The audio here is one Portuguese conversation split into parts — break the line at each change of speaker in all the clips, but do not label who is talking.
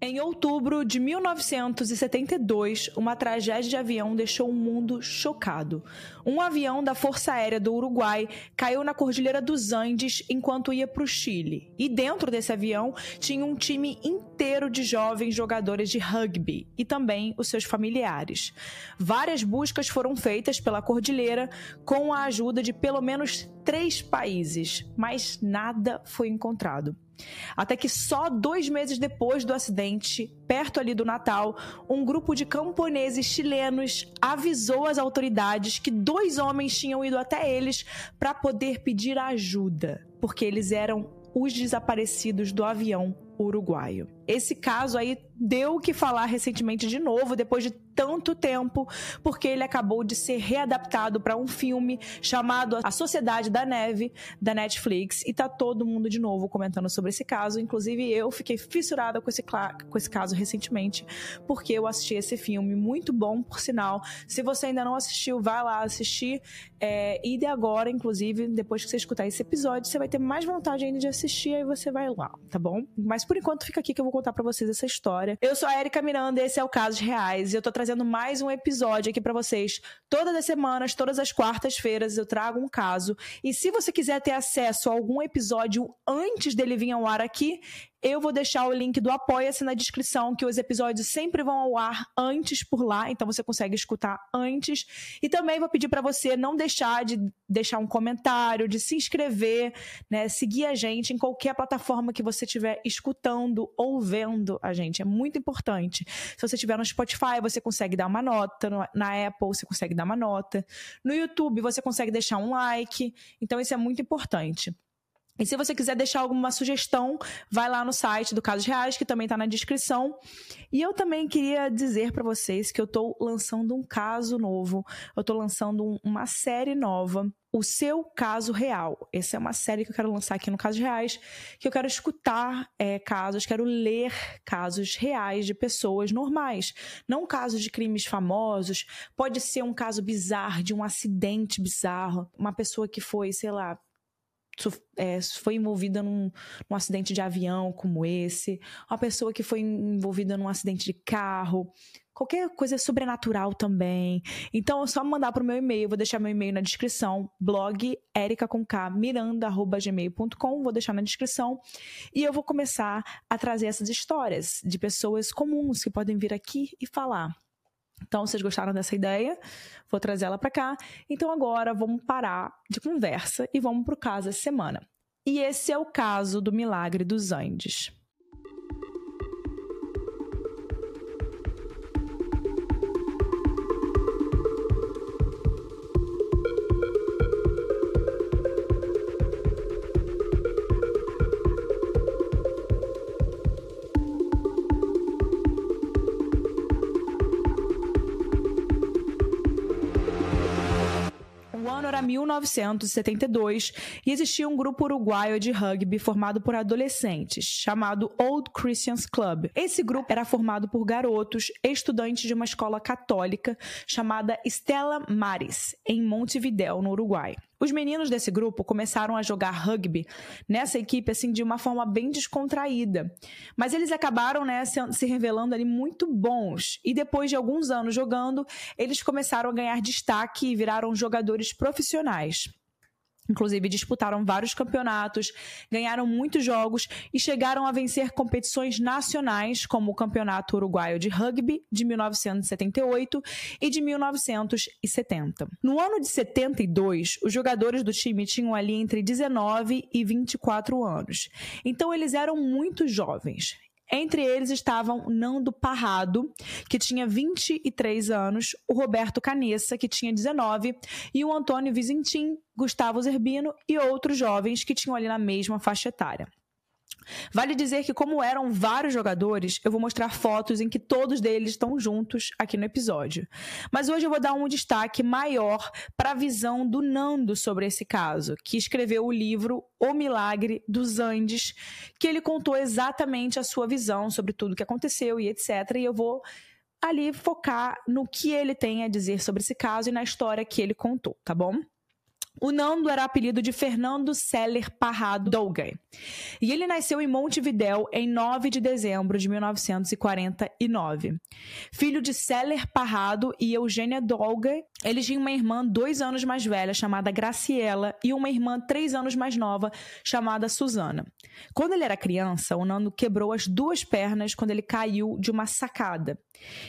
Em outubro de 1972, uma tragédia de avião deixou o mundo chocado. Um avião da Força Aérea do Uruguai caiu na Cordilheira dos Andes enquanto ia para o Chile. E dentro desse avião tinha um time inteiro de jovens jogadores de rugby e também os seus familiares. Várias buscas foram feitas pela cordilheira com a ajuda de pelo menos três países, mas nada foi encontrado. Até que só dois meses depois do acidente, perto ali do Natal, um grupo de camponeses chilenos avisou as autoridades que dois homens tinham ido até eles para poder pedir ajuda, porque eles eram os desaparecidos do avião uruguaio. Esse caso aí deu o que falar recentemente de novo, depois de tanto tempo, porque ele acabou de ser readaptado para um filme chamado A Sociedade da Neve, da Netflix, e tá todo mundo de novo comentando sobre esse caso. Inclusive, eu fiquei fissurada com esse, com esse caso recentemente, porque eu assisti esse filme, muito bom, por sinal. Se você ainda não assistiu, vai lá assistir. É, e de agora, inclusive, depois que você escutar esse episódio, você vai ter mais vontade ainda de assistir, aí você vai lá, tá bom? Mas por enquanto, fica aqui que eu vou contar para vocês essa história. Eu sou a Erika Miranda, esse é o Casos Reais, e eu tô trazendo mais um episódio aqui para vocês. Todas as semanas, todas as quartas-feiras, eu trago um caso. E se você quiser ter acesso a algum episódio antes dele vir ao ar aqui, eu vou deixar o link do Apoia-se na descrição, que os episódios sempre vão ao ar antes por lá, então você consegue escutar antes. E também vou pedir para você não deixar de deixar um comentário, de se inscrever, né, seguir a gente em qualquer plataforma que você estiver escutando ou vendo a gente. É muito importante. Se você estiver no Spotify, você consegue dar uma nota, na Apple você consegue dar uma nota, no YouTube você consegue deixar um like. Então isso é muito importante. E se você quiser deixar alguma sugestão, vai lá no site do Casos Reais, que também está na descrição. E eu também queria dizer para vocês que eu estou lançando um caso novo, eu estou lançando um, uma série nova, O Seu Caso Real. Essa é uma série que eu quero lançar aqui no Casos Reais, que eu quero escutar é, casos, quero ler casos reais de pessoas normais, não casos de crimes famosos. Pode ser um caso bizarro, de um acidente bizarro, uma pessoa que foi, sei lá, é, foi envolvida num, num, acidente de avião como esse, uma pessoa que foi envolvida num acidente de carro, qualquer coisa sobrenatural também. Então é só mandar para o meu e-mail, vou deixar meu e-mail na descrição, blog miranda@gmail.com, vou deixar na descrição. E eu vou começar a trazer essas histórias de pessoas comuns que podem vir aqui e falar. Então, vocês gostaram dessa ideia? Vou trazer ela para cá. Então, agora vamos parar de conversa e vamos para o caso da semana. E esse é o caso do Milagre dos Andes. 1972 e existia um grupo uruguaio de rugby formado por adolescentes, chamado Old Christians Club. Esse grupo era formado por garotos estudantes de uma escola católica chamada Stella Maris, em Montevideo, no Uruguai. Os meninos desse grupo começaram a jogar rugby nessa equipe assim de uma forma bem descontraída, mas eles acabaram né, se revelando ali muito bons e depois de alguns anos jogando, eles começaram a ganhar destaque e viraram jogadores profissionais. Inclusive, disputaram vários campeonatos, ganharam muitos jogos e chegaram a vencer competições nacionais, como o Campeonato Uruguaio de Rugby de 1978 e de 1970. No ano de 72, os jogadores do time tinham ali entre 19 e 24 anos. Então, eles eram muito jovens. Entre eles estavam Nando Parrado, que tinha 23 anos, o Roberto Canessa, que tinha 19, e o Antônio Vizentim, Gustavo Zerbino e outros jovens que tinham ali na mesma faixa etária. Vale dizer que, como eram vários jogadores, eu vou mostrar fotos em que todos deles estão juntos aqui no episódio. Mas hoje eu vou dar um destaque maior para a visão do Nando sobre esse caso, que escreveu o livro O Milagre dos Andes, que ele contou exatamente a sua visão sobre tudo o que aconteceu e etc. E eu vou ali focar no que ele tem a dizer sobre esse caso e na história que ele contou, tá bom? O Nando era apelido de Fernando Seller Parrado Dolgay. E ele nasceu em Montevidéu em 9 de dezembro de 1949. Filho de Seller Parrado e Eugênia Dolgay, ele tinha uma irmã dois anos mais velha chamada Graciela e uma irmã três anos mais nova chamada Susana. Quando ele era criança, o Nando quebrou as duas pernas quando ele caiu de uma sacada.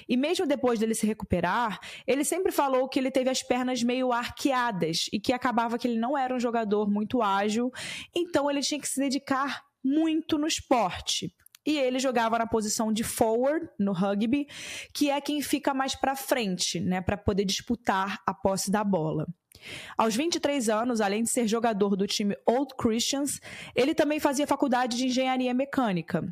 E mesmo depois dele se recuperar, ele sempre falou que ele teve as pernas meio arqueadas e que acabava que ele não era um jogador muito ágil, então ele tinha que se dedicar muito no esporte. E ele jogava na posição de forward no rugby, que é quem fica mais para frente, né, para poder disputar a posse da bola. Aos 23 anos, além de ser jogador do time Old Christians, ele também fazia faculdade de engenharia mecânica.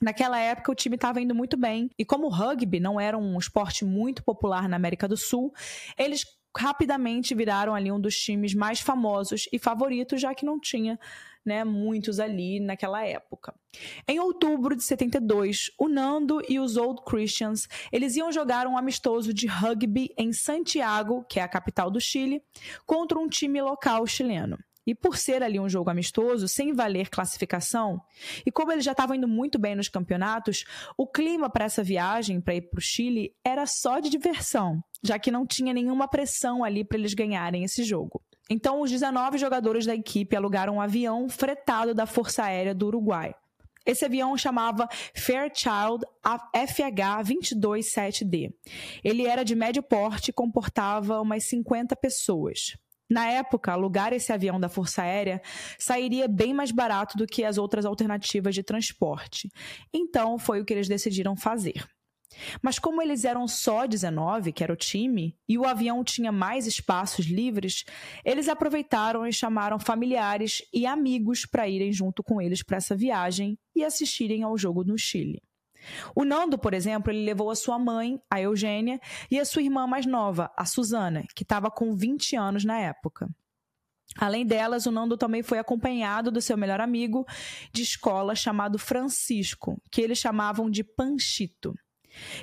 Naquela época, o time estava indo muito bem. E como o rugby não era um esporte muito popular na América do Sul, eles rapidamente viraram ali um dos times mais famosos e favoritos, já que não tinha né, muitos ali naquela época. Em outubro de 72, o Nando e os Old Christians, eles iam jogar um amistoso de rugby em Santiago, que é a capital do Chile, contra um time local chileno. E por ser ali um jogo amistoso, sem valer classificação, e como eles já estavam indo muito bem nos campeonatos, o clima para essa viagem para ir para o Chile era só de diversão, já que não tinha nenhuma pressão ali para eles ganharem esse jogo. Então, os 19 jogadores da equipe alugaram um avião fretado da Força Aérea do Uruguai. Esse avião chamava Fairchild FH-227D. Ele era de médio porte e comportava umas 50 pessoas. Na época, alugar esse avião da Força Aérea sairia bem mais barato do que as outras alternativas de transporte. Então, foi o que eles decidiram fazer. Mas como eles eram só 19, que era o time, e o avião tinha mais espaços livres, eles aproveitaram e chamaram familiares e amigos para irem junto com eles para essa viagem e assistirem ao jogo no Chile. O Nando, por exemplo, ele levou a sua mãe, a Eugênia, e a sua irmã mais nova, a Susana, que estava com 20 anos na época. Além delas, o Nando também foi acompanhado do seu melhor amigo de escola chamado Francisco, que eles chamavam de Panchito.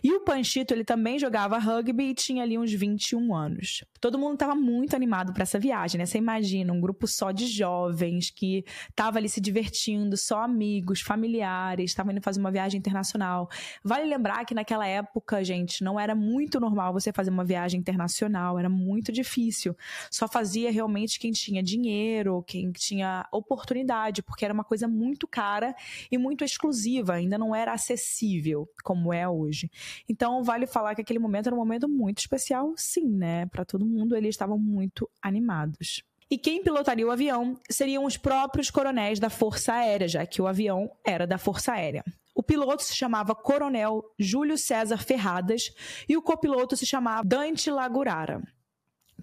E o Panchito, ele também jogava rugby e tinha ali uns 21 anos. Todo mundo estava muito animado para essa viagem, né? Você imagina um grupo só de jovens que estava ali se divertindo, só amigos, familiares, estavam indo fazer uma viagem internacional. Vale lembrar que naquela época, gente, não era muito normal você fazer uma viagem internacional, era muito difícil. Só fazia realmente quem tinha dinheiro, quem tinha oportunidade, porque era uma coisa muito cara e muito exclusiva, ainda não era acessível como é hoje hoje. Então, vale falar que aquele momento era um momento muito especial, sim, né? Para todo mundo, eles estavam muito animados. E quem pilotaria o avião seriam os próprios coronéis da Força Aérea, já que o avião era da Força Aérea. O piloto se chamava Coronel Júlio César Ferradas e o copiloto se chamava Dante Lagurara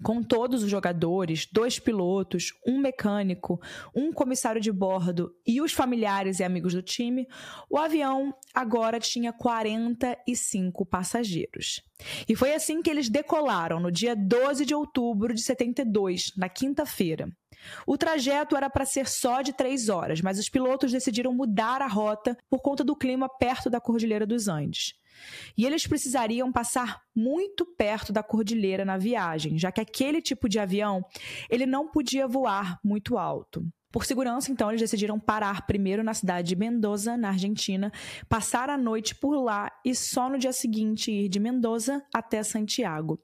com todos os jogadores, dois pilotos, um mecânico, um comissário de bordo e os familiares e amigos do time, o avião agora tinha 45 passageiros. E foi assim que eles decolaram no dia 12 de outubro de 72, na quinta-feira. O trajeto era para ser só de três horas, mas os pilotos decidiram mudar a rota por conta do clima perto da Cordilheira dos Andes. E eles precisariam passar muito perto da cordilheira na viagem, já que aquele tipo de avião ele não podia voar muito alto. Por segurança, então, eles decidiram parar primeiro na cidade de Mendoza, na Argentina, passar a noite por lá e só no dia seguinte ir de Mendoza até Santiago.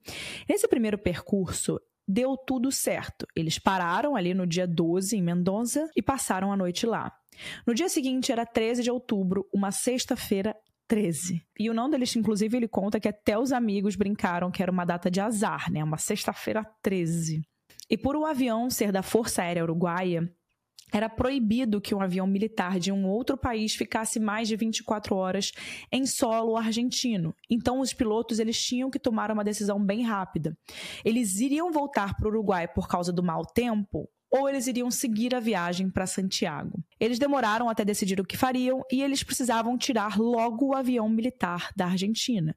Nesse primeiro percurso, deu tudo certo. Eles pararam ali no dia 12 em Mendonça e passaram a noite lá. No dia seguinte, era 13 de outubro, uma sexta-feira 13. E o nome deles, inclusive, ele conta que até os amigos brincaram que era uma data de azar, né? Uma sexta-feira 13. E por o avião ser da Força Aérea Uruguaia, era proibido que um avião militar de um outro país ficasse mais de 24 horas em solo argentino. Então os pilotos eles tinham que tomar uma decisão bem rápida. Eles iriam voltar para o Uruguai por causa do mau tempo ou eles iriam seguir a viagem para Santiago. Eles demoraram até decidir o que fariam e eles precisavam tirar logo o avião militar da Argentina.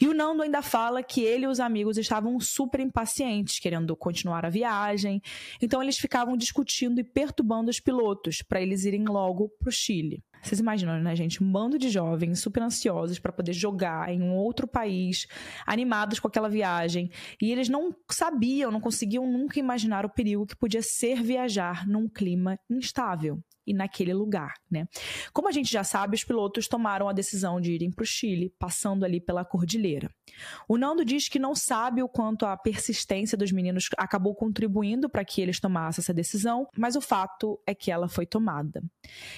E o Nando ainda fala que ele e os amigos estavam super impacientes, querendo continuar a viagem, então eles ficavam discutindo e perturbando os pilotos para eles irem logo para o Chile. Vocês imaginam, né, gente? Um bando de jovens super ansiosos para poder jogar em um outro país, animados com aquela viagem. E eles não sabiam, não conseguiam nunca imaginar o perigo que podia ser viajar num clima instável e naquele lugar, né? Como a gente já sabe, os pilotos tomaram a decisão de irem para o Chile, passando ali pela cordilheira. O Nando diz que não sabe o quanto a persistência dos meninos acabou contribuindo para que eles tomassem essa decisão, mas o fato é que ela foi tomada.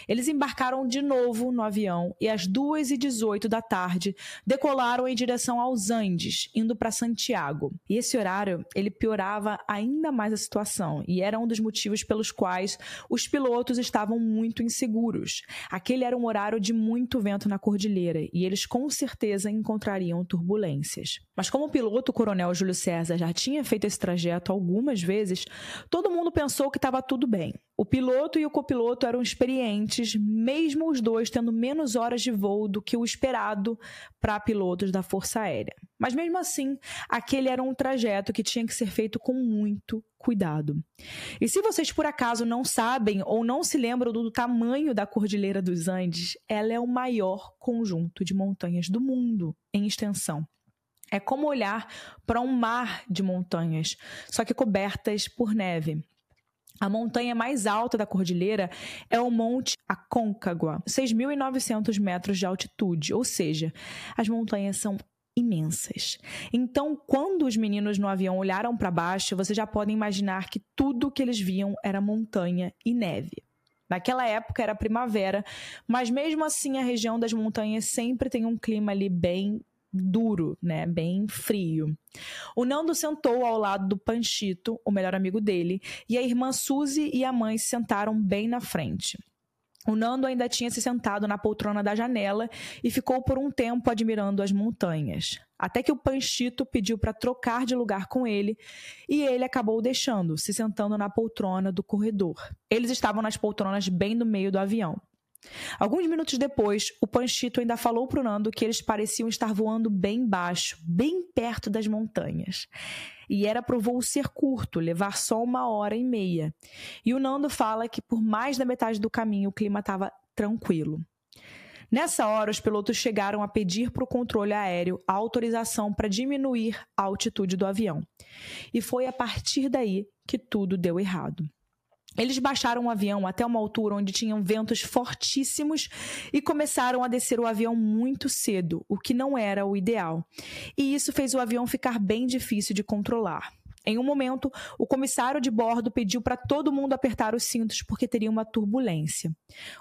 Eles embarcaram de novo no avião e às 2h18 da tarde decolaram em direção aos Andes, indo para Santiago. E esse horário, ele piorava ainda mais a situação e era um dos motivos pelos quais os pilotos estavam muito inseguros. Aquele era um horário de muito vento na cordilheira e eles com certeza encontrariam turbulências. Mas como o piloto o coronel Júlio César já tinha feito esse trajeto algumas vezes, todo mundo pensou que estava tudo bem. O piloto e o copiloto eram experientes, mesmo os dois tendo menos horas de voo do que o esperado para pilotos da Força Aérea. Mas mesmo assim, aquele era um trajeto que tinha que ser feito com muito cuidado. E se vocês por acaso não sabem ou não se lembram do tamanho da Cordilheira dos Andes, ela é o maior conjunto de montanhas do mundo em extensão. É como olhar para um mar de montanhas, só que cobertas por neve. A montanha mais alta da cordilheira é o Monte Aconcagua, 6.900 metros de altitude, ou seja, as montanhas são imensas. Então, quando os meninos no avião olharam para baixo, vocês já podem imaginar que tudo que eles viam era montanha e neve. Naquela época era primavera, mas mesmo assim a região das montanhas sempre tem um clima ali bem duro, né, bem frio. O Nando sentou ao lado do Panchito, o melhor amigo dele, e a irmã Suzy e a mãe se sentaram bem na frente. O Nando ainda tinha se sentado na poltrona da janela e ficou por um tempo admirando as montanhas. Até que o Panchito pediu para trocar de lugar com ele e ele acabou deixando, se sentando na poltrona do corredor. Eles estavam nas poltronas bem no meio do avião. Alguns minutos depois, o Panchito ainda falou para o Nando que eles pareciam estar voando bem baixo, bem perto das montanhas. E era para o voo ser curto, levar só uma hora e meia. E o Nando fala que por mais da metade do caminho o clima estava tranquilo. Nessa hora, os pilotos chegaram a pedir para o controle aéreo a autorização para diminuir a altitude do avião. E foi a partir daí que tudo deu errado. Eles baixaram o avião até uma altura onde tinham ventos fortíssimos e começaram a descer o avião muito cedo, o que não era o ideal. E isso fez o avião ficar bem difícil de controlar. Em um momento, o comissário de bordo pediu para todo mundo apertar os cintos porque teria uma turbulência.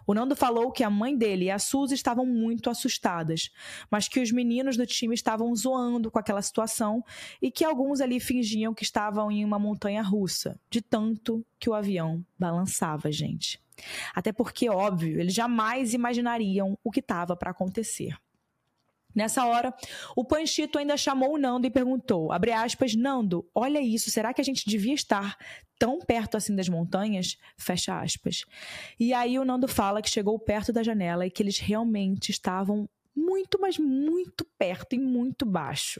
O Nando falou que a mãe dele e a Suzy estavam muito assustadas, mas que os meninos do time estavam zoando com aquela situação e que alguns ali fingiam que estavam em uma montanha russa, de tanto que o avião balançava, gente. Até porque, óbvio, eles jamais imaginariam o que estava para acontecer. Nessa hora, o Panchito ainda chamou o Nando e perguntou, abre aspas, Nando, olha isso, será que a gente devia estar tão perto assim das montanhas? Fecha aspas. E aí o Nando fala que chegou perto da janela e que eles realmente estavam muito, mas muito perto e muito baixo.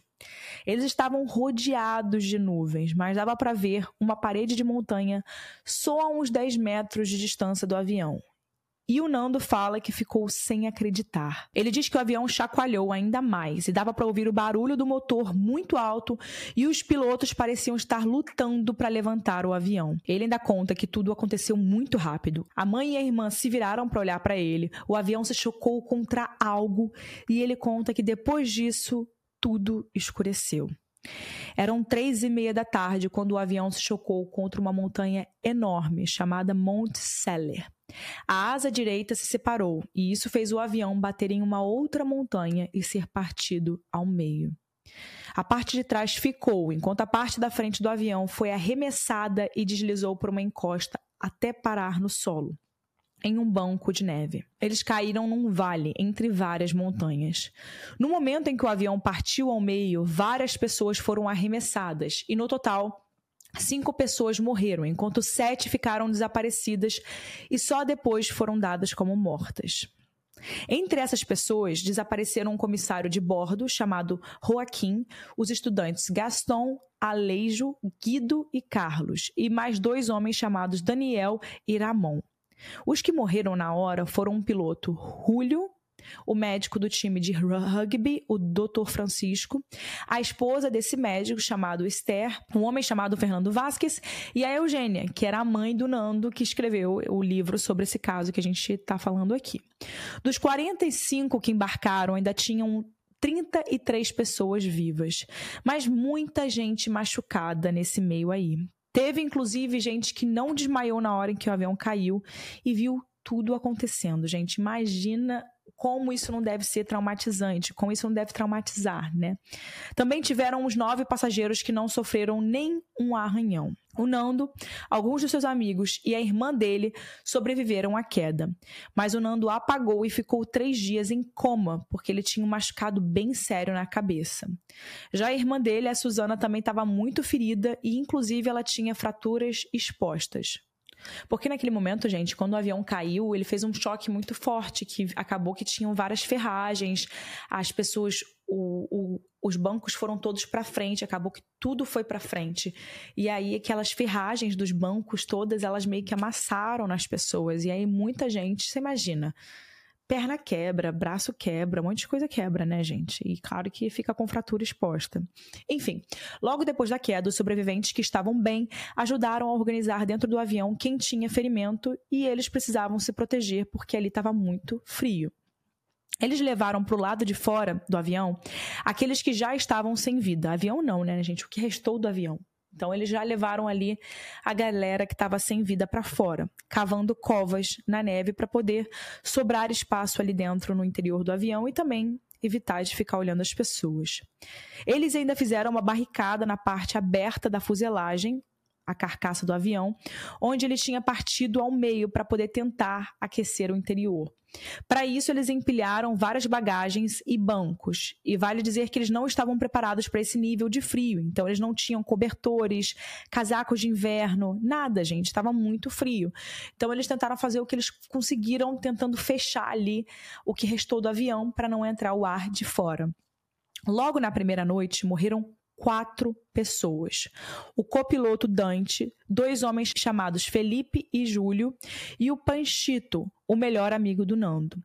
Eles estavam rodeados de nuvens, mas dava para ver uma parede de montanha só a uns 10 metros de distância do avião. E o Nando fala que ficou sem acreditar. Ele diz que o avião chacoalhou ainda mais e dava para ouvir o barulho do motor muito alto e os pilotos pareciam estar lutando para levantar o avião. Ele ainda conta que tudo aconteceu muito rápido. A mãe e a irmã se viraram para olhar para ele, o avião se chocou contra algo e ele conta que depois disso tudo escureceu. Eram três e meia da tarde quando o avião se chocou contra uma montanha enorme chamada Mount Seller. A asa direita se separou e isso fez o avião bater em uma outra montanha e ser partido ao meio. A parte de trás ficou, enquanto a parte da frente do avião foi arremessada e deslizou por uma encosta até parar no solo em um banco de neve. Eles caíram num vale entre várias montanhas. No momento em que o avião partiu ao meio, várias pessoas foram arremessadas e, no total, Cinco pessoas morreram, enquanto sete ficaram desaparecidas e só depois foram dadas como mortas. Entre essas pessoas, desapareceram um comissário de bordo chamado Joaquim, os estudantes Gaston, Aleijo, Guido e Carlos, e mais dois homens chamados Daniel e Ramon. Os que morreram na hora foram um piloto, Julio, o médico do time de rugby, o Dr. Francisco, a esposa desse médico chamado Esther, um homem chamado Fernando Vasquez e a Eugênia, que era a mãe do Nando que escreveu o livro sobre esse caso que a gente está falando aqui. Dos 45 que embarcaram, ainda tinham 33 pessoas vivas, mas muita gente machucada nesse meio aí. Teve inclusive gente que não desmaiou na hora em que o avião caiu e viu tudo acontecendo, gente. Imagina como isso não deve ser traumatizante, como isso não deve traumatizar, né? Também tiveram os nove passageiros que não sofreram nem um arranhão. O Nando, alguns de seus amigos e a irmã dele sobreviveram à queda. Mas o Nando apagou e ficou três dias em coma, porque ele tinha um machucado bem sério na cabeça. Já a irmã dele, a Susana, também estava muito ferida e, inclusive, ela tinha fraturas expostas. Porque naquele momento, gente, quando o avião caiu, ele fez um choque muito forte, que acabou que tinham várias ferragens, as pessoas, o, o, os bancos foram todos para frente, acabou que tudo foi para frente. E aí aquelas ferragens dos bancos todas, elas meio que amassaram nas pessoas. E aí muita gente, você imagina, perna quebra, braço quebra, um monte de coisa quebra, né, gente? E claro que fica com fratura exposta. Enfim, logo depois da queda, os sobreviventes que estavam bem ajudaram a organizar dentro do avião quem tinha ferimento e eles precisavam se proteger porque ali estava muito frio. Eles levaram para o lado de fora do avião aqueles que já estavam sem vida. Avião não, né, gente? O que restou do avião. Então eles já levaram ali a galera que estava sem vida para fora, cavando covas na neve para poder sobrar espaço ali dentro no interior do avião e também evitar de ficar olhando as pessoas. Eles ainda fizeram uma barricada na parte aberta da fuselagem, a carcaça do avião, onde ele tinha partido ao meio para poder tentar aquecer o interior. Para isso, eles empilharam várias bagagens e bancos. E vale dizer que eles não estavam preparados para esse nível de frio. Então, eles não tinham cobertores, casacos de inverno, nada, gente. Estava muito frio. Então, eles tentaram fazer o que eles conseguiram, tentando fechar ali o que restou do avião para não entrar o ar de fora. Logo na primeira noite, morreram quatro pessoas. O copiloto Dante, dois homens chamados Felipe e Júlio e o Panchito, o melhor amigo do Nando.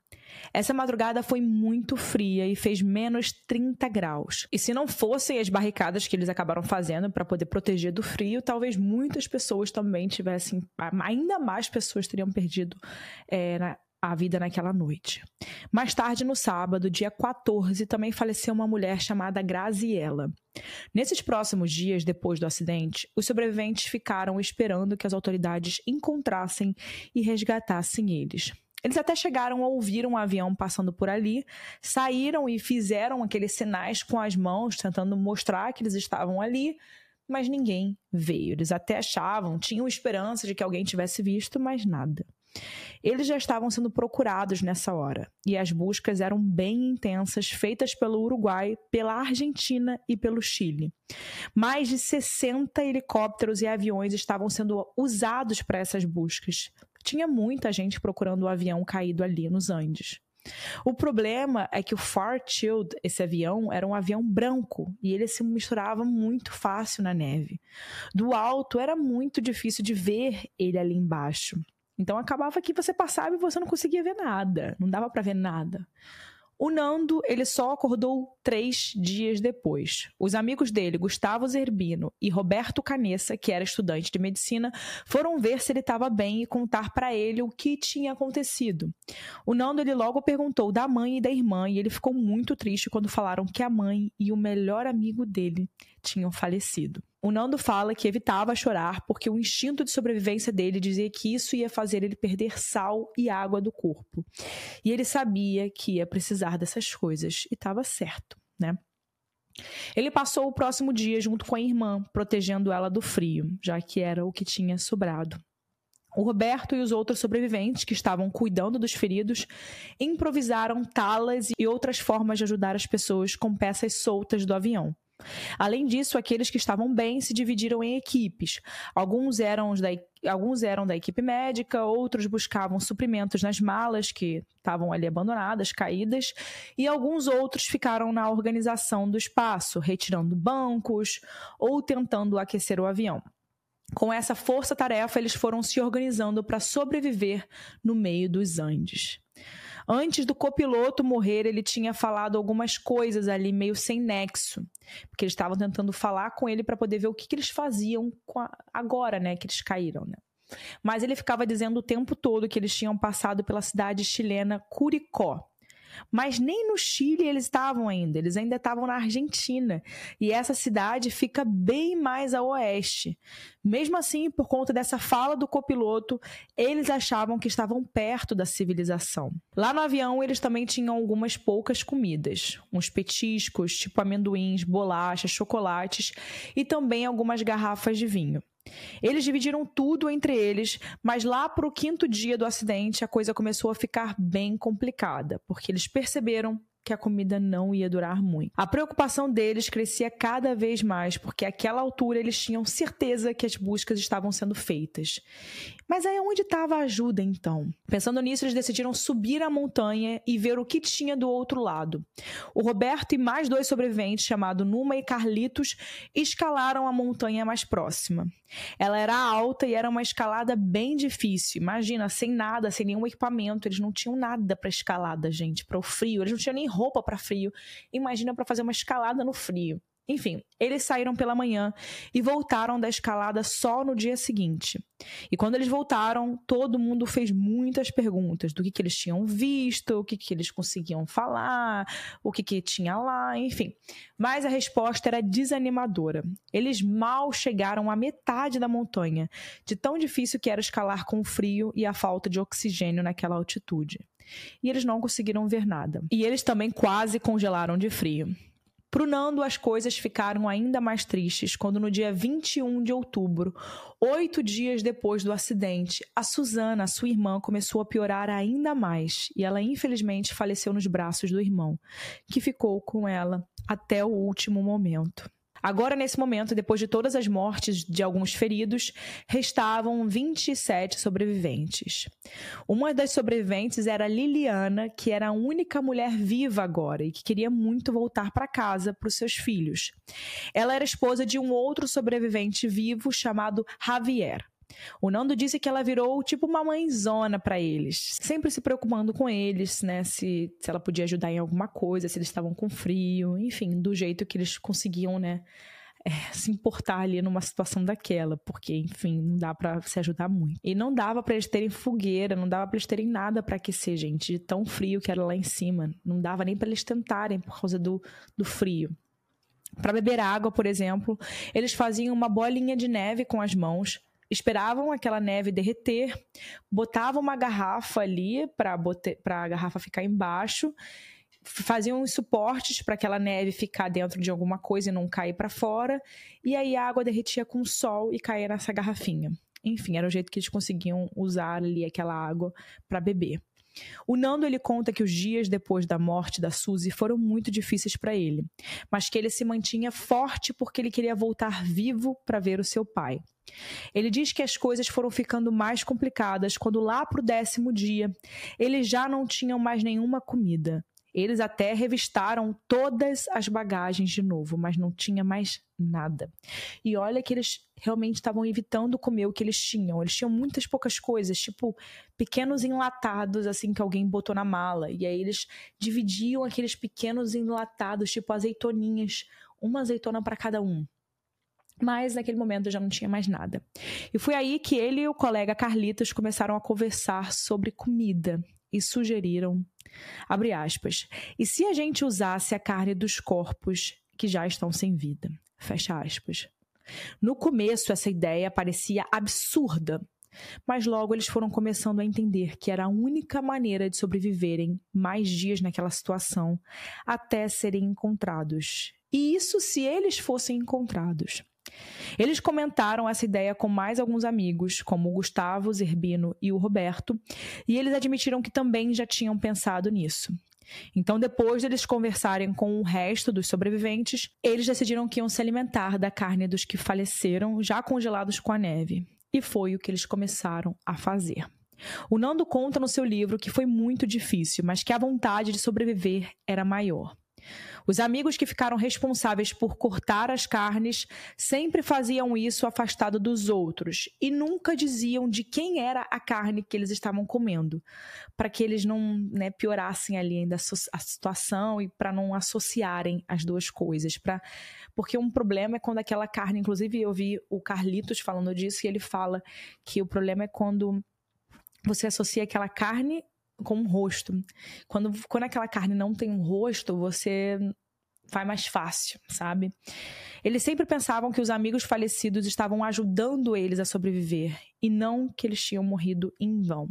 Essa madrugada foi muito fria e fez menos 30 graus. E se não fossem as barricadas que eles acabaram fazendo para poder proteger do frio, talvez muitas pessoas também tivessem, ainda mais pessoas teriam perdido é, na, a vida naquela noite. Mais tarde, no sábado, dia 14, também faleceu uma mulher chamada Graziella. Nesses próximos dias depois do acidente, os sobreviventes ficaram esperando que as autoridades encontrassem e resgatassem eles. Eles até chegaram a ouvir um avião passando por ali, saíram e fizeram aqueles sinais com as mãos, tentando mostrar que eles estavam ali, mas ninguém veio. Eles até achavam, tinham esperança de que alguém tivesse visto, mas nada. Eles já estavam sendo procurados nessa hora, e as buscas eram bem intensas, feitas pelo Uruguai, pela Argentina e pelo Chile. Mais de 60 helicópteros e aviões estavam sendo usados para essas buscas. Tinha muita gente procurando o avião caído ali nos Andes. O problema é que o Far Child, esse avião, era um avião branco e ele se misturava muito fácil na neve. Do alto era muito difícil de ver ele ali embaixo. Então acabava que você passava e você não conseguia ver nada, não dava para ver nada. O Nando, ele só acordou três dias depois. Os amigos dele, Gustavo Zerbino e Roberto Canessa, que era estudante de medicina, foram ver se ele estava bem e contar para ele o que tinha acontecido. O Nando, ele logo perguntou da mãe e da irmã e ele ficou muito triste quando falaram que a mãe e o melhor amigo dele tinham falecido. O Nando fala que evitava chorar porque o instinto de sobrevivência dele dizia que isso ia fazer ele perder sal e água do corpo. E ele sabia que ia precisar dessas coisas e estava certo, né? Ele passou o próximo dia junto com a irmã, protegendo ela do frio, já que era o que tinha sobrado. O Roberto e os outros sobreviventes que estavam cuidando dos feridos improvisaram talas e outras formas de ajudar as pessoas com peças soltas do avião. Além disso, aqueles que estavam bem se dividiram em equipes. Alguns eram da, alguns eram da equipe médica, outros buscavam suprimentos nas malas que estavam ali abandonadas, caídas, e alguns outros ficaram na organização do espaço, retirando bancos ou tentando aquecer o avião. Com essa força-tarefa, eles foram se organizando para sobreviver no meio dos Andes. Antes do copiloto morrer, ele tinha falado algumas coisas ali meio sem nexo, porque eles estavam tentando falar com ele para poder ver o que, que eles faziam a... agora, né, que eles caíram, né? Mas ele ficava dizendo o tempo todo que eles tinham passado pela cidade chilena Curicó, mas nem no Chile eles estavam ainda, eles ainda estavam na Argentina. E essa cidade fica bem mais a oeste. Mesmo assim, por conta dessa fala do copiloto, eles achavam que estavam perto da civilização. Lá no avião, eles também tinham algumas poucas comidas, uns petiscos, tipo amendoins, bolachas, chocolates e também algumas garrafas de vinho. Eles dividiram tudo entre eles, mas lá para o quinto dia do acidente a coisa começou a ficar bem complicada, porque eles perceberam que a comida não ia durar muito. A preocupação deles crescia cada vez mais, porque àquela altura eles tinham certeza que as buscas estavam sendo feitas. Mas aí onde estava a ajuda então? Pensando nisso, eles decidiram subir a montanha e ver o que tinha do outro lado. O Roberto e mais dois sobreviventes, chamados Numa e Carlitos, escalaram a montanha mais próxima. Ela era alta e era uma escalada bem difícil. Imagina, sem nada, sem nenhum equipamento, eles não tinham nada para escalada, gente, para o frio. Eles não tinham nem roupa para frio. Imagina para fazer uma escalada no frio. Enfim, eles saíram pela manhã e voltaram da escalada só no dia seguinte. E quando eles voltaram, todo mundo fez muitas perguntas do que, que eles tinham visto, o que, que eles conseguiam falar, o que, que tinha lá, enfim. Mas a resposta era desanimadora. Eles mal chegaram à metade da montanha, de tão difícil que era escalar com o frio e a falta de oxigênio naquela altitude. E eles não conseguiram ver nada. E eles também quase congelaram de frio. Para o Nando, as coisas ficaram ainda mais tristes quando, no dia 21 de outubro, oito dias depois do acidente, a Suzana, sua irmã, começou a piorar ainda mais e ela, infelizmente, faleceu nos braços do irmão, que ficou com ela até o último momento. Agora, nesse momento, depois de todas as mortes de alguns feridos, restavam 27 sobreviventes. Uma das sobreviventes era Liliana, que era a única mulher viva agora e que queria muito voltar para casa para os seus filhos. Ela era esposa de um outro sobrevivente vivo chamado Javier. O Nando disse que ela virou tipo uma mãezona para eles, sempre se preocupando com eles, né? Se, se ela podia ajudar em alguma coisa, se eles estavam com frio, enfim, do jeito que eles conseguiam, né? É, se importar ali numa situação daquela, porque, enfim, não dá para se ajudar muito. E não dava para eles terem fogueira, não dava para eles terem nada para aquecer, gente, de tão frio que era lá em cima. Não dava nem para eles tentarem por causa do, do frio. Para beber água, por exemplo, eles faziam uma bolinha de neve com as mãos, esperavam aquela neve derreter, botavam uma garrafa ali para a garrafa ficar embaixo, faziam suportes para aquela neve ficar dentro de alguma coisa e não cair para fora, e aí a água derretia com o sol e caía nessa garrafinha. Enfim, era o jeito que eles conseguiam usar ali aquela água para beber. O Nando ele conta que os dias depois da morte da Suzy foram muito difíceis para ele, mas que ele se mantinha forte porque ele queria voltar vivo para ver o seu pai. Ele diz que as coisas foram ficando mais complicadas quando lá para o décimo dia eles já não tinham mais nenhuma comida. Eles até revistaram todas as bagagens de novo, mas não tinha mais nada. E olha que eles realmente estavam evitando comer o que eles tinham. Eles tinham muitas poucas coisas, tipo pequenos enlatados assim que alguém botou na mala. E aí eles dividiam aqueles pequenos enlatados, tipo azeitoninhas, uma azeitona para cada um. Mas naquele momento já não tinha mais nada. E foi aí que ele e o colega Carlitos começaram a conversar sobre comida e sugeriram, abre aspas, e se a gente usasse a carne dos corpos que já estão sem vida? Fecha aspas. No começo, essa ideia parecia absurda, mas logo eles foram começando a entender que era a única maneira de sobreviverem mais dias naquela situação até serem encontrados. E isso se eles fossem encontrados. Eles comentaram essa ideia com mais alguns amigos, como o Gustavo, o Zerbino e o Roberto, e eles admitiram que também já tinham pensado nisso. Então, depois deles conversarem com o resto dos sobreviventes, eles decidiram que iam se alimentar da carne dos que faleceram, já congelados com a neve. E foi o que eles começaram a fazer. O Nando conta no seu livro que foi muito difícil, mas que a vontade de sobreviver era maior. Os amigos que ficaram responsáveis por cortar as carnes sempre faziam isso afastado dos outros e nunca diziam de quem era a carne que eles estavam comendo, para que eles não né, piorassem ali ainda a situação e para não associarem as duas coisas. Pra... Porque um problema é quando aquela carne, inclusive eu vi o Carlitos falando disso e ele fala que o problema é quando você associa aquela carne com um rosto. Quando, quando aquela carne não tem um rosto, você vai mais fácil, sabe? Eles sempre pensavam que os amigos falecidos estavam ajudando eles a sobreviver e não que eles tinham morrido em vão.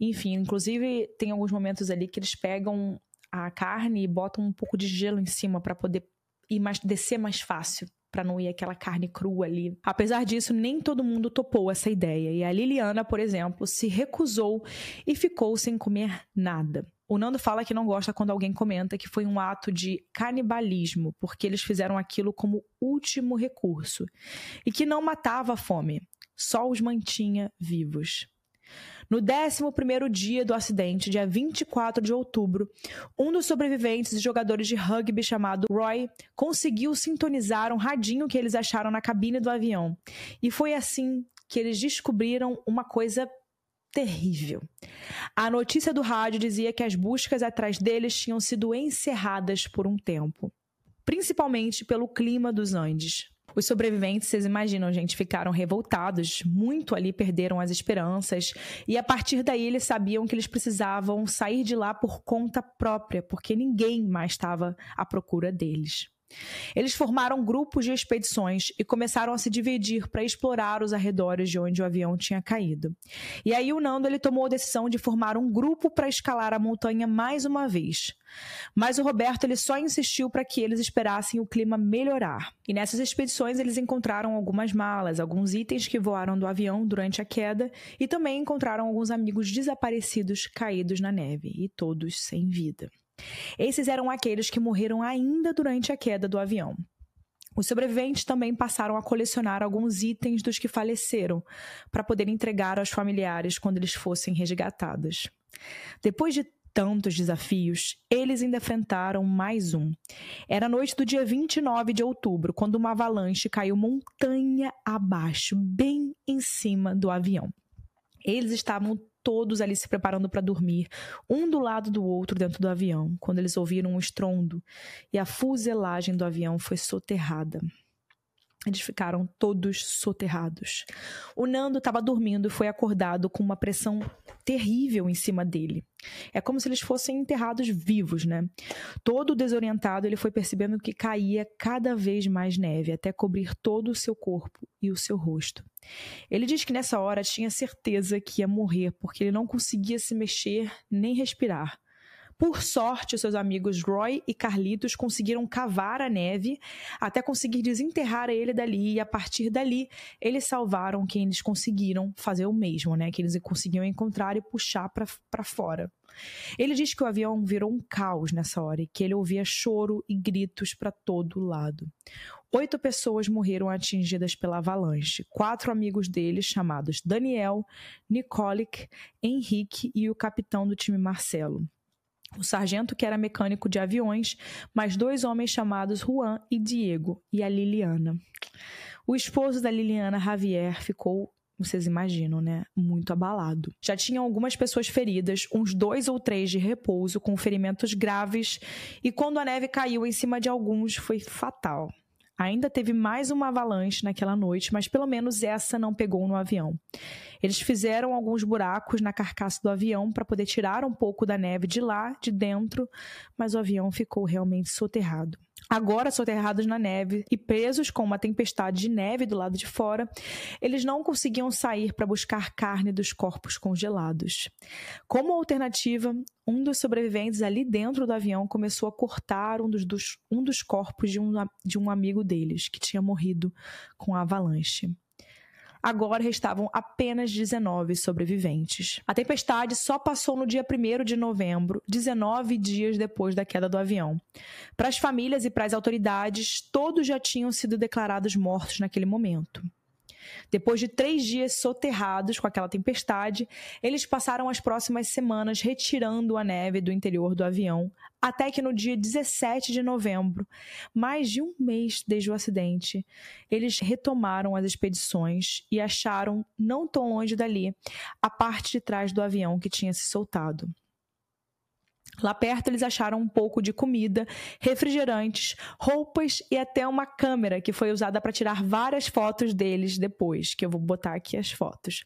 Enfim, inclusive tem alguns momentos ali que eles pegam a carne e botam um pouco de gelo em cima para poder ir mais descer mais fácil para não ir aquela carne crua ali. Apesar disso, nem todo mundo topou essa ideia. E a Liliana, por exemplo, se recusou e ficou sem comer nada. O Nando fala que não gosta quando alguém comenta que foi um ato de canibalismo, porque eles fizeram aquilo como último recurso e que não matava a fome, só os mantinha vivos. No 11 dia do acidente, dia 24 de outubro, um dos sobreviventes e jogadores de rugby chamado Roy conseguiu sintonizar um radinho que eles acharam na cabine do avião. E foi assim que eles descobriram uma coisa terrível. A notícia do rádio dizia que as buscas atrás deles tinham sido encerradas por um tempo, principalmente pelo clima dos Andes. Os sobreviventes, vocês imaginam, gente, ficaram revoltados, muito ali perderam as esperanças, e a partir daí eles sabiam que eles precisavam sair de lá por conta própria, porque ninguém mais estava à procura deles. Eles formaram grupos de expedições e começaram a se dividir para explorar os arredores de onde o avião tinha caído. E aí o Nando ele tomou a decisão de formar um grupo para escalar a montanha mais uma vez. Mas o Roberto ele só insistiu para que eles esperassem o clima melhorar. E nessas expedições eles encontraram algumas malas, alguns itens que voaram do avião durante a queda e também encontraram alguns amigos desaparecidos caídos na neve e todos sem vida. Esses eram aqueles que morreram ainda durante a queda do avião. Os sobreviventes também passaram a colecionar alguns itens dos que faleceram, para poder entregar aos familiares quando eles fossem resgatados. Depois de tantos desafios, eles ainda enfrentaram mais um. Era noite do dia 29 de outubro, quando uma avalanche caiu montanha abaixo, bem em cima do avião. Eles estavam todos ali se preparando para dormir, um do lado do outro dentro do avião, quando eles ouviram um estrondo e a fuselagem do avião foi soterrada. Eles ficaram todos soterrados. O Nando estava dormindo e foi acordado com uma pressão terrível em cima dele. É como se eles fossem enterrados vivos, né? Todo desorientado, ele foi percebendo que caía cada vez mais neve, até cobrir todo o seu corpo e o seu rosto. Ele diz que nessa hora tinha certeza que ia morrer, porque ele não conseguia se mexer nem respirar. Por sorte, seus amigos Roy e Carlitos conseguiram cavar a neve até conseguir desenterrar ele dali, e a partir dali eles salvaram quem eles conseguiram fazer o mesmo, né? Que eles conseguiam encontrar e puxar para fora. Ele diz que o avião virou um caos nessa hora e que ele ouvia choro e gritos para todo lado. Oito pessoas morreram atingidas pela avalanche. Quatro amigos dele, chamados Daniel, Nicolic, Henrique e o capitão do time Marcelo. O sargento, que era mecânico de aviões, mais dois homens chamados Juan e Diego, e a Liliana. O esposo da Liliana, Javier, ficou vocês imaginam, né? Muito abalado. Já tinham algumas pessoas feridas, uns dois ou três de repouso, com ferimentos graves, e quando a neve caiu em cima de alguns, foi fatal. Ainda teve mais uma avalanche naquela noite, mas pelo menos essa não pegou no avião. Eles fizeram alguns buracos na carcaça do avião para poder tirar um pouco da neve de lá, de dentro, mas o avião ficou realmente soterrado. Agora soterrados na neve e presos com uma tempestade de neve do lado de fora, eles não conseguiam sair para buscar carne dos corpos congelados. Como alternativa, um dos sobreviventes ali dentro do avião começou a cortar um dos, dos um dos corpos de um, de um amigo deles, que tinha morrido com a avalanche. Agora restavam apenas 19 sobreviventes. A tempestade só passou no dia 1 de novembro, 19 dias depois da queda do avião. Para as famílias e para as autoridades, todos já tinham sido declarados mortos naquele momento. Depois de três dias soterrados com aquela tempestade, eles passaram as próximas semanas retirando a neve do interior do avião, até que no dia 17 de novembro, mais de um mês desde o acidente, eles retomaram as expedições e acharam, não tão longe dali, a parte de trás do avião que tinha se soltado. Lá perto eles acharam um pouco de comida, refrigerantes, roupas e até uma câmera que foi usada para tirar várias fotos deles depois, que eu vou botar aqui as fotos.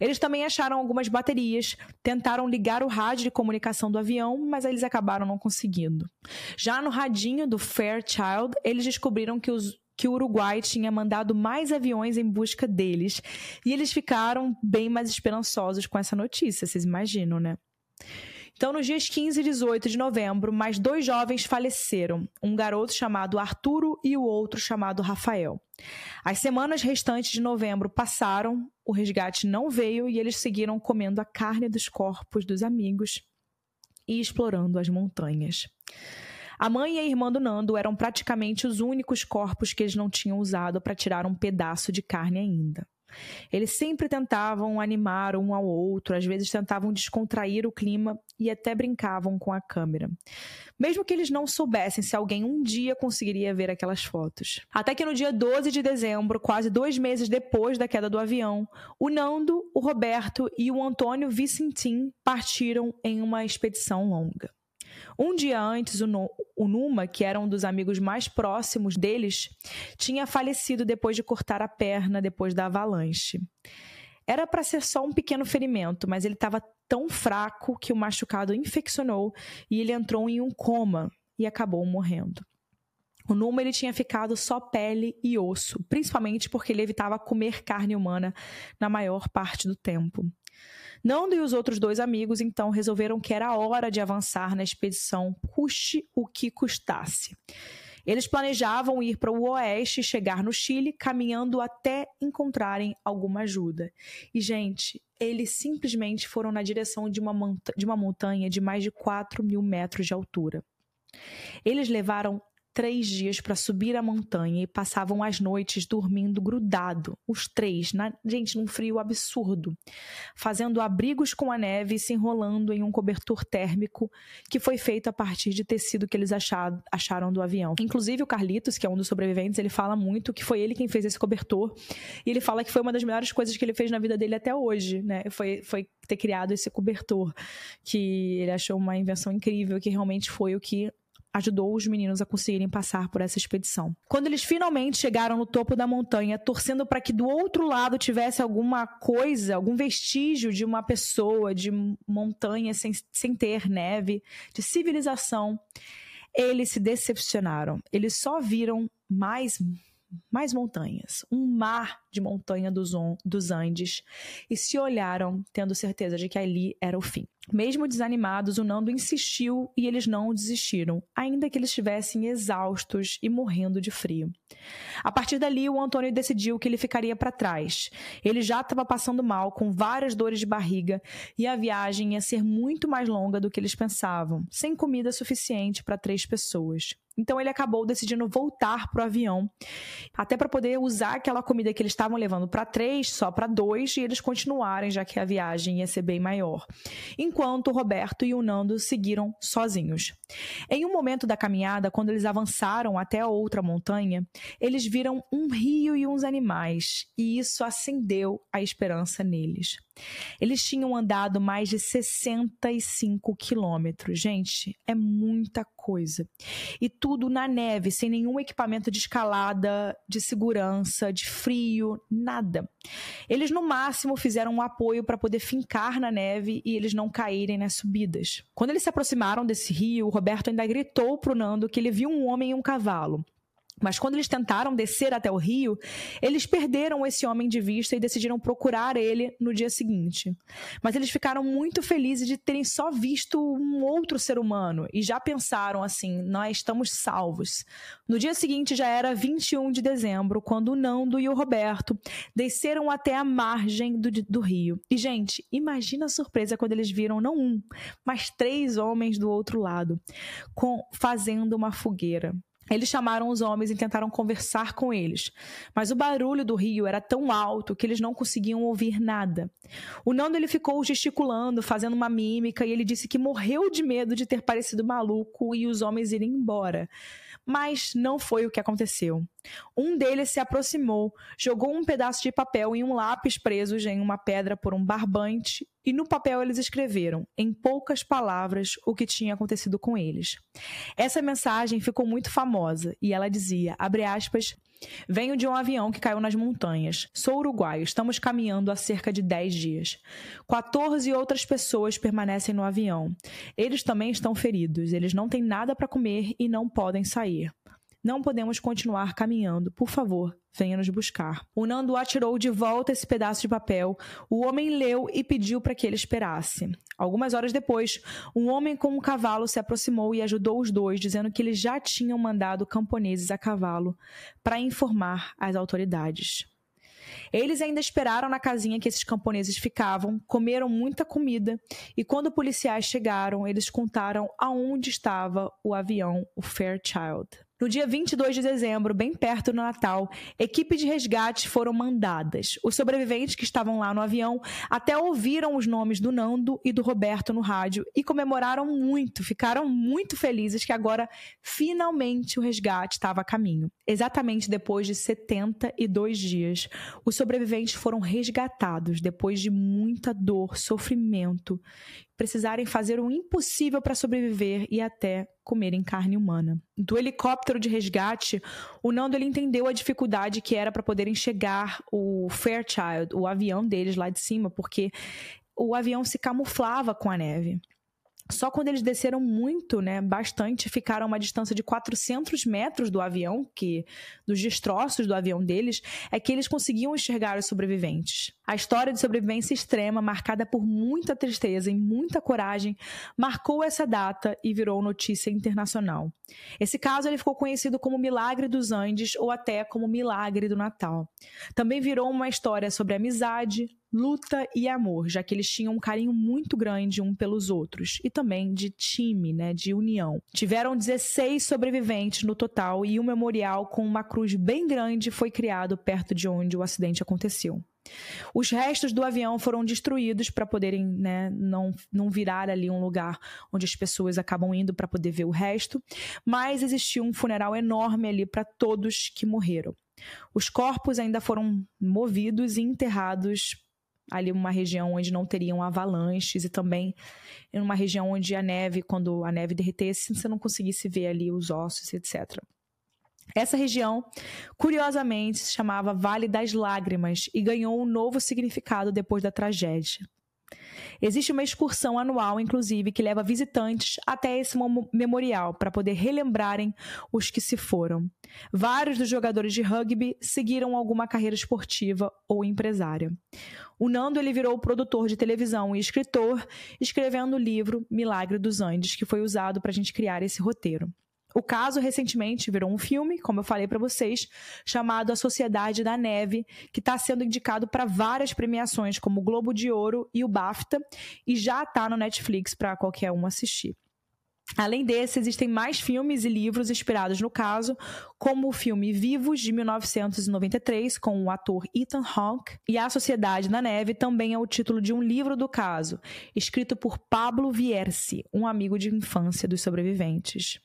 Eles também acharam algumas baterias, tentaram ligar o rádio de comunicação do avião, mas eles acabaram não conseguindo. Já no radinho do Fairchild, eles descobriram que os que o Uruguai tinha mandado mais aviões em busca deles. E eles ficaram bem mais esperançosos com essa notícia, vocês imaginam, né? Então, nos dias 15 e 18 de novembro, mais dois jovens faleceram, um garoto chamado Arturo e o outro chamado Rafael. As semanas restantes de novembro passaram, o resgate não veio e eles seguiram comendo a carne dos corpos dos amigos e explorando as montanhas. A mãe e a irmã do Nando eram praticamente os únicos corpos que eles não tinham usado para tirar um pedaço de carne ainda. Eles sempre tentavam animar um ao outro, às vezes tentavam descontrair o clima e até brincavam com a câmera. Mesmo que eles não soubessem se alguém um dia conseguiria ver aquelas fotos. Até que no dia 12 de dezembro, quase dois meses depois da queda do avião, o Nando, o Roberto e o Antônio Vicentim partiram em uma expedição longa. Um dia antes, o, Numa, que era um dos amigos mais próximos deles, tinha falecido depois de cortar a perna depois da avalanche. Era para ser só um pequeno ferimento, mas ele estava tão fraco que o machucado infeccionou e ele entrou em um coma e acabou morrendo. O Numa ele tinha ficado só pele e osso, principalmente porque ele evitava comer carne humana na maior parte do tempo. Nando e os outros dois amigos então resolveram que era hora de avançar na expedição, custe o que custasse. Eles planejavam ir para o oeste e chegar no Chile, caminhando até encontrarem alguma ajuda. E, gente, eles simplesmente foram na direção de uma, de uma montanha de mais de 4 mil metros de altura. Eles levaram três dias para subir a montanha e passavam as noites dormindo grudado, os três, na, gente, num frio absurdo, fazendo abrigos com a neve e se enrolando em um cobertor térmico que foi feito a partir de tecido que eles acharam do avião. Inclusive o Carlitos, que é um dos sobreviventes, ele fala muito que foi ele quem fez esse cobertor e ele fala que foi uma das melhores coisas que ele fez na vida dele até hoje, né? Foi, foi ter criado esse cobertor, que ele achou uma invenção incrível, que realmente foi o que ajudou os meninos a conseguirem passar por essa expedição. Quando eles finalmente chegaram no topo da montanha, torcendo para que do outro lado tivesse alguma coisa, algum vestígio de uma pessoa, de montanha sem, sem ter neve, de civilização, eles se decepcionaram. Eles só viram mais mais montanhas, um mar de montanha dos, dos Andes, e se olharam, tendo certeza de que ali era o fim. Mesmo desanimados, o Nando insistiu e eles não desistiram, ainda que eles estivessem exaustos e morrendo de frio. A partir dali, o Antônio decidiu que ele ficaria para trás. Ele já estava passando mal, com várias dores de barriga, e a viagem ia ser muito mais longa do que eles pensavam, sem comida suficiente para três pessoas. Então ele acabou decidindo voltar para o avião, até para poder usar aquela comida que eles estavam levando para três, só para dois, e eles continuarem, já que a viagem ia ser bem maior. Enquanto o Roberto e o Nando seguiram sozinhos. Em um momento da caminhada, quando eles avançaram até a outra montanha, eles viram um rio e uns animais, e isso acendeu a esperança neles. Eles tinham andado mais de 65 quilômetros. Gente, é muita coisa. E tudo na neve, sem nenhum equipamento de escalada, de segurança, de frio, nada. Eles, no máximo, fizeram um apoio para poder fincar na neve e eles não caírem nas subidas. Quando eles se aproximaram desse rio, Roberto ainda gritou pro Nando que ele viu um homem e um cavalo. Mas quando eles tentaram descer até o rio, eles perderam esse homem de vista e decidiram procurar ele no dia seguinte. Mas eles ficaram muito felizes de terem só visto um outro ser humano e já pensaram assim: nós estamos salvos. No dia seguinte já era 21 de dezembro, quando o Nando e o Roberto desceram até a margem do, do rio. E, gente, imagina a surpresa quando eles viram não um, mas três homens do outro lado, com, fazendo uma fogueira. Eles chamaram os homens e tentaram conversar com eles, mas o barulho do rio era tão alto que eles não conseguiam ouvir nada. O Nando ele ficou gesticulando, fazendo uma mímica e ele disse que morreu de medo de ter parecido maluco e os homens irem embora. Mas não foi o que aconteceu. Um deles se aproximou, jogou um pedaço de papel e um lápis presos em uma pedra por um barbante, e no papel eles escreveram, em poucas palavras, o que tinha acontecido com eles. Essa mensagem ficou muito famosa e ela dizia, aspas, Venho de um avião que caiu nas montanhas. Sou uruguaio. Estamos caminhando há cerca de 10 dias. 14 outras pessoas permanecem no avião. Eles também estão feridos. Eles não têm nada para comer e não podem sair. Não podemos continuar caminhando. Por favor, venha nos buscar. O Nando atirou de volta esse pedaço de papel. O homem leu e pediu para que ele esperasse. Algumas horas depois, um homem com um cavalo se aproximou e ajudou os dois, dizendo que eles já tinham mandado camponeses a cavalo para informar as autoridades. Eles ainda esperaram na casinha que esses camponeses ficavam, comeram muita comida e quando policiais chegaram, eles contaram aonde estava o avião, o Fairchild. No dia 22 de dezembro, bem perto do Natal, equipes de resgate foram mandadas. Os sobreviventes que estavam lá no avião até ouviram os nomes do Nando e do Roberto no rádio e comemoraram muito, ficaram muito felizes que agora finalmente o resgate estava a caminho. Exatamente depois de 72 dias, os sobreviventes foram resgatados depois de muita dor, sofrimento precisarem fazer o impossível para sobreviver e até comerem carne humana. Do helicóptero de resgate, o Nando ele entendeu a dificuldade que era para poderem chegar o Fairchild, o avião deles lá de cima, porque o avião se camuflava com a neve. Só quando eles desceram muito, né, bastante, ficaram a uma distância de 400 metros do avião, que dos destroços do avião deles, é que eles conseguiam enxergar os sobreviventes. A história de sobrevivência extrema, marcada por muita tristeza e muita coragem, marcou essa data e virou notícia internacional. Esse caso ele ficou conhecido como Milagre dos Andes ou até como Milagre do Natal. Também virou uma história sobre amizade, luta e amor, já que eles tinham um carinho muito grande um pelos outros e também de time, né, de união. Tiveram 16 sobreviventes no total e um memorial com uma cruz bem grande foi criado perto de onde o acidente aconteceu. Os restos do avião foram destruídos para poderem né, não, não virar ali um lugar onde as pessoas acabam indo para poder ver o resto, mas existiu um funeral enorme ali para todos que morreram. Os corpos ainda foram movidos e enterrados ali uma região onde não teriam avalanches e também em uma região onde a neve, quando a neve derretesse, você não conseguisse ver ali os ossos, etc. Essa região, curiosamente, se chamava Vale das Lágrimas e ganhou um novo significado depois da tragédia. Existe uma excursão anual, inclusive, que leva visitantes até esse memorial para poder relembrarem os que se foram. Vários dos jogadores de rugby seguiram alguma carreira esportiva ou empresária. O Nando ele virou produtor de televisão e escritor, escrevendo o livro Milagre dos Andes, que foi usado para a gente criar esse roteiro. O caso recentemente virou um filme, como eu falei para vocês, chamado A Sociedade da Neve, que está sendo indicado para várias premiações, como o Globo de Ouro e o BAFTA, e já está no Netflix para qualquer um assistir. Além desse, existem mais filmes e livros inspirados no caso, como o filme Vivos, de 1993, com o ator Ethan Hawke, e A Sociedade na Neve também é o título de um livro do caso, escrito por Pablo Vierci, um amigo de infância dos sobreviventes.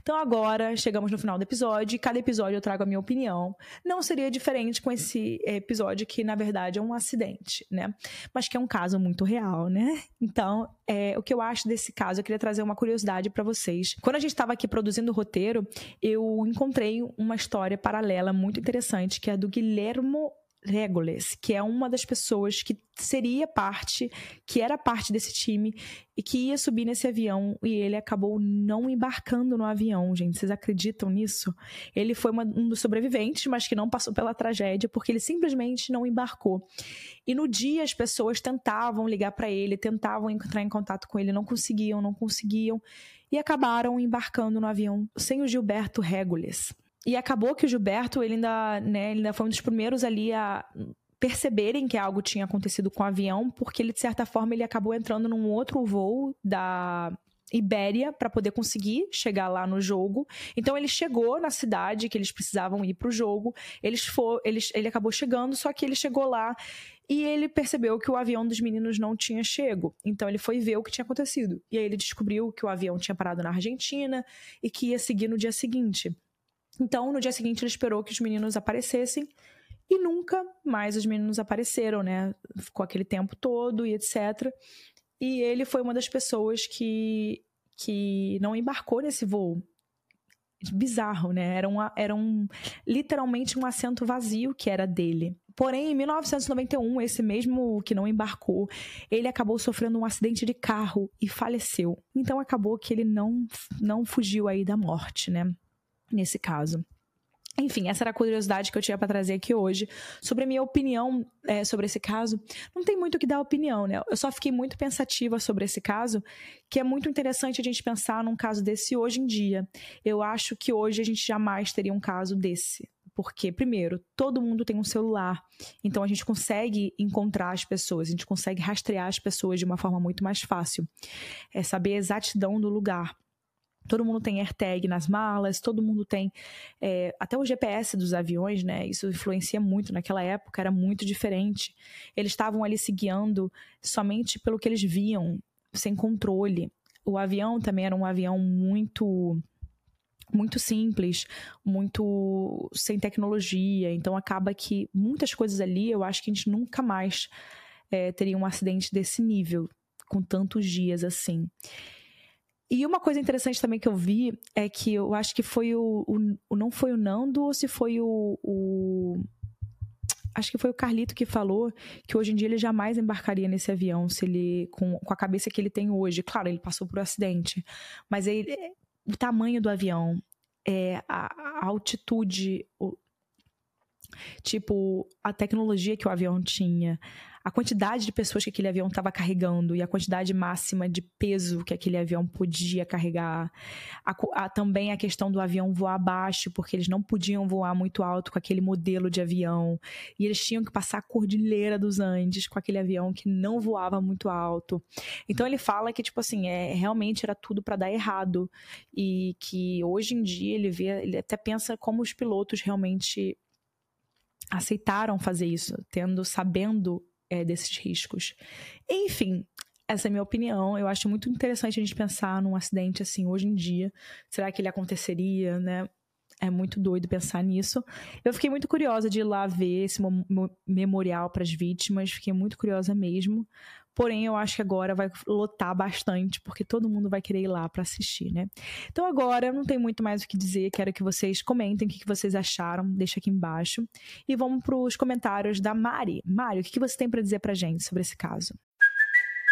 Então agora chegamos no final do episódio e cada episódio eu trago a minha opinião. Não seria diferente com esse episódio que na verdade é um acidente, né? Mas que é um caso muito real, né? Então, é, o que eu acho desse caso, eu queria trazer uma curiosidade para vocês. Quando a gente estava aqui produzindo o roteiro, eu encontrei uma história paralela muito interessante que é a do Guilhermo Regules, que é uma das pessoas que seria parte, que era parte desse time e que ia subir nesse avião e ele acabou não embarcando no avião, gente. Vocês acreditam nisso? Ele foi uma, um dos sobreviventes, mas que não passou pela tragédia porque ele simplesmente não embarcou. E no dia as pessoas tentavam ligar para ele, tentavam entrar em contato com ele, não conseguiam, não conseguiam e acabaram embarcando no avião sem o Gilberto Regules. E acabou que o Gilberto, ele ainda, né, ele ainda foi um dos primeiros ali a perceberem que algo tinha acontecido com o avião, porque ele, de certa forma, ele acabou entrando num outro voo da Ibéria para poder conseguir chegar lá no jogo. Então ele chegou na cidade que eles precisavam ir para o jogo. Eles for, eles, ele acabou chegando, só que ele chegou lá e ele percebeu que o avião dos meninos não tinha chego. Então ele foi ver o que tinha acontecido. E aí ele descobriu que o avião tinha parado na Argentina e que ia seguir no dia seguinte. Então, no dia seguinte, ele esperou que os meninos aparecessem e nunca mais os meninos apareceram, né? Ficou aquele tempo todo e etc. E ele foi uma das pessoas que, que não embarcou nesse voo. Bizarro, né? Era, um, era um, literalmente um assento vazio que era dele. Porém, em 1991, esse mesmo que não embarcou, ele acabou sofrendo um acidente de carro e faleceu. Então acabou que ele não, não fugiu aí da morte, né? Nesse caso. Enfim, essa era a curiosidade que eu tinha para trazer aqui hoje. Sobre a minha opinião é, sobre esse caso, não tem muito o que dar opinião, né? Eu só fiquei muito pensativa sobre esse caso, que é muito interessante a gente pensar num caso desse hoje em dia. Eu acho que hoje a gente jamais teria um caso desse. Porque, primeiro, todo mundo tem um celular, então a gente consegue encontrar as pessoas, a gente consegue rastrear as pessoas de uma forma muito mais fácil. É saber a exatidão do lugar. Todo mundo tem AirTag nas malas, todo mundo tem é, até o GPS dos aviões, né? Isso influencia muito. Naquela época era muito diferente. Eles estavam ali se guiando somente pelo que eles viam, sem controle. O avião também era um avião muito muito simples, muito sem tecnologia. Então acaba que muitas coisas ali eu acho que a gente nunca mais é, teria um acidente desse nível, com tantos dias assim. E uma coisa interessante também que eu vi é que eu acho que foi o. o não foi o Nando ou se foi o, o acho que foi o Carlito que falou que hoje em dia ele jamais embarcaria nesse avião se ele com, com a cabeça que ele tem hoje. Claro, ele passou por um acidente, mas ele, o tamanho do avião, é, a, a altitude, o, tipo a tecnologia que o avião tinha, a quantidade de pessoas que aquele avião estava carregando e a quantidade máxima de peso que aquele avião podia carregar. A, a, também a questão do avião voar baixo, porque eles não podiam voar muito alto com aquele modelo de avião. E eles tinham que passar a Cordilheira dos Andes com aquele avião que não voava muito alto. Então ele fala que, tipo assim, é, realmente era tudo para dar errado. E que hoje em dia ele vê, ele até pensa como os pilotos realmente aceitaram fazer isso, tendo sabendo é, desses riscos. Enfim, essa é a minha opinião. Eu acho muito interessante a gente pensar num acidente assim hoje em dia. Será que ele aconteceria, né? É muito doido pensar nisso. Eu fiquei muito curiosa de ir lá ver esse memorial para as vítimas. Fiquei muito curiosa mesmo. Porém, eu acho que agora vai lotar bastante, porque todo mundo vai querer ir lá para assistir, né? Então agora não tem muito mais o que dizer. Quero que vocês comentem o que vocês acharam. Deixa aqui embaixo. E vamos para os comentários da Mari. Mari, o que você tem para dizer para gente sobre esse caso?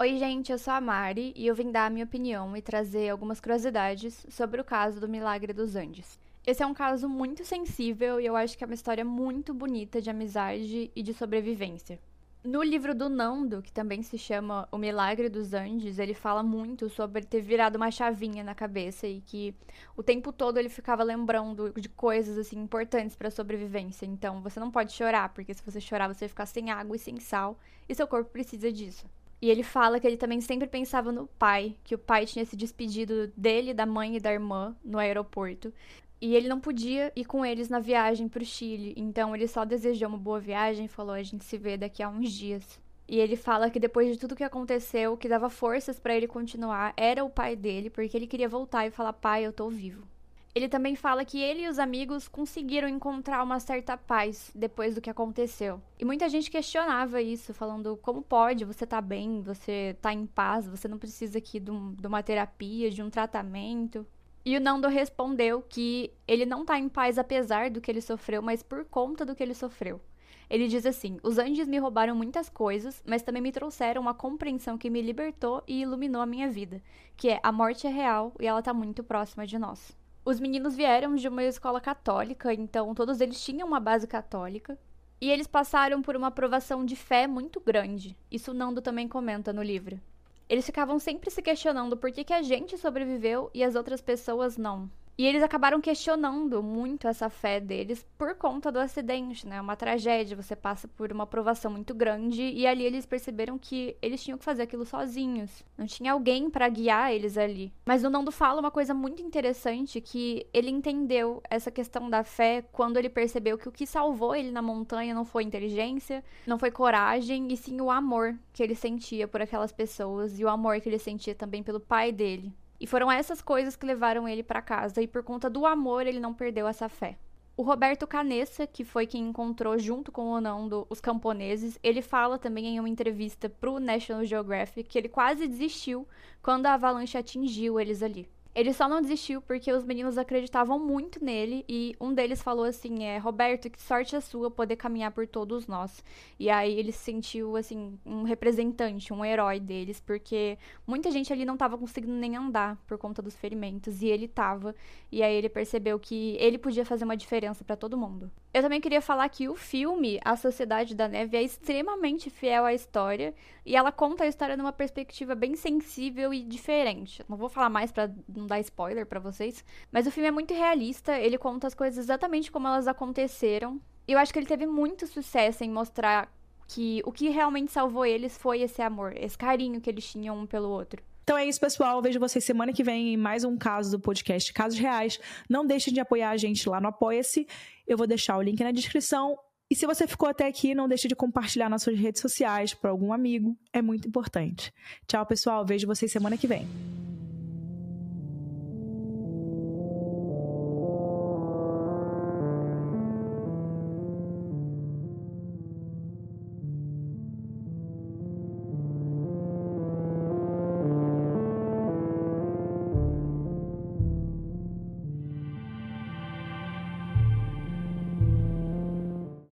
Oi, gente, eu sou a Mari e eu vim dar a minha opinião e trazer algumas curiosidades sobre o caso do Milagre dos Andes. Esse é um caso muito sensível e eu acho que é uma história muito bonita de amizade e de sobrevivência. No livro do Nando, que também se chama O Milagre dos Andes, ele fala muito sobre ter virado uma chavinha na cabeça e que o tempo todo ele ficava lembrando de coisas assim importantes para a sobrevivência. Então, você não pode chorar, porque se você chorar, você vai ficar sem água e sem sal, e seu corpo precisa disso. E ele fala que ele também sempre pensava no pai, que o pai tinha se despedido dele, da mãe e da irmã no aeroporto. E ele não podia ir com eles na viagem para o Chile, então ele só desejou uma boa viagem e falou: a gente se vê daqui a uns dias. E ele fala que depois de tudo que aconteceu, o que dava forças para ele continuar era o pai dele, porque ele queria voltar e falar: pai, eu tô vivo. Ele também fala que ele e os amigos conseguiram encontrar uma certa paz depois do que aconteceu. E muita gente questionava isso, falando como pode, você tá bem, você tá em paz, você não precisa aqui de, um, de uma terapia, de um tratamento. E o Nando respondeu que ele não tá em paz apesar do que ele sofreu, mas por conta do que ele sofreu. Ele diz assim: Os anjos me roubaram muitas coisas, mas também me trouxeram uma compreensão que me libertou e iluminou a minha vida, que é a morte é real e ela tá muito próxima de nós. Os meninos vieram de uma escola católica, então todos eles tinham uma base católica. E eles passaram por uma aprovação de fé muito grande. Isso Nando também comenta no livro. Eles ficavam sempre se questionando por que, que a gente sobreviveu e as outras pessoas não. E eles acabaram questionando muito essa fé deles por conta do acidente, né? Uma tragédia, você passa por uma aprovação muito grande e ali eles perceberam que eles tinham que fazer aquilo sozinhos. Não tinha alguém para guiar eles ali. Mas o Nando fala uma coisa muito interessante que ele entendeu essa questão da fé quando ele percebeu que o que salvou ele na montanha não foi inteligência, não foi coragem, e sim o amor que ele sentia por aquelas pessoas e o amor que ele sentia também pelo pai dele. E foram essas coisas que levaram ele para casa, e por conta do amor ele não perdeu essa fé. O Roberto Canessa, que foi quem encontrou junto com o Nando os camponeses, ele fala também em uma entrevista para o National Geographic que ele quase desistiu quando a avalanche atingiu eles ali. Ele só não desistiu porque os meninos acreditavam muito nele e um deles falou assim: é, Roberto, que sorte a sua poder caminhar por todos nós. E aí ele se sentiu, assim, um representante, um herói deles, porque muita gente ali não estava conseguindo nem andar por conta dos ferimentos e ele estava. E aí ele percebeu que ele podia fazer uma diferença para todo mundo. Eu também queria falar que o filme A Sociedade da Neve é extremamente fiel à história e ela conta a história numa perspectiva bem sensível e diferente. Não vou falar mais para não dar spoiler para vocês, mas o filme é muito realista, ele conta as coisas exatamente como elas aconteceram. Eu acho que ele teve muito sucesso em mostrar que o que realmente salvou eles foi esse amor, esse carinho que eles tinham um pelo outro.
Então é isso, pessoal. Vejo vocês semana que vem em mais um caso do podcast Casos Reais. Não deixem de apoiar a gente lá no Apoia-se. Eu vou deixar o link na descrição. E se você ficou até aqui, não deixe de compartilhar nas suas redes sociais para algum amigo. É muito importante. Tchau, pessoal. Vejo vocês semana que vem.